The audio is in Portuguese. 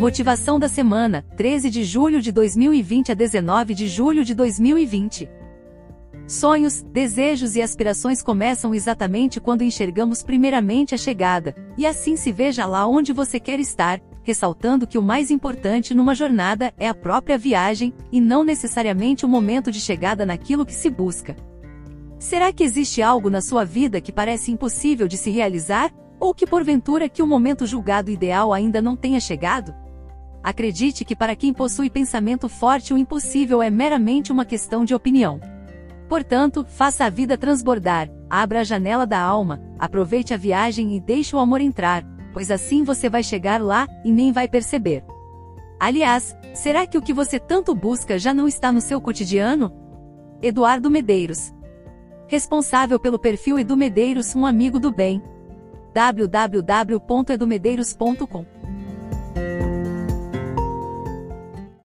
Motivação da semana, 13 de julho de 2020 a 19 de julho de 2020. Sonhos, desejos e aspirações começam exatamente quando enxergamos primeiramente a chegada, e assim se veja lá onde você quer estar, ressaltando que o mais importante numa jornada é a própria viagem, e não necessariamente o momento de chegada naquilo que se busca. Será que existe algo na sua vida que parece impossível de se realizar? Ou que porventura que o momento julgado ideal ainda não tenha chegado? Acredite que para quem possui pensamento forte o impossível é meramente uma questão de opinião. Portanto, faça a vida transbordar, abra a janela da alma, aproveite a viagem e deixe o amor entrar, pois assim você vai chegar lá e nem vai perceber. Aliás, será que o que você tanto busca já não está no seu cotidiano? Eduardo Medeiros. Responsável pelo perfil Edu Medeiros, um amigo do bem www.edumedeiros.com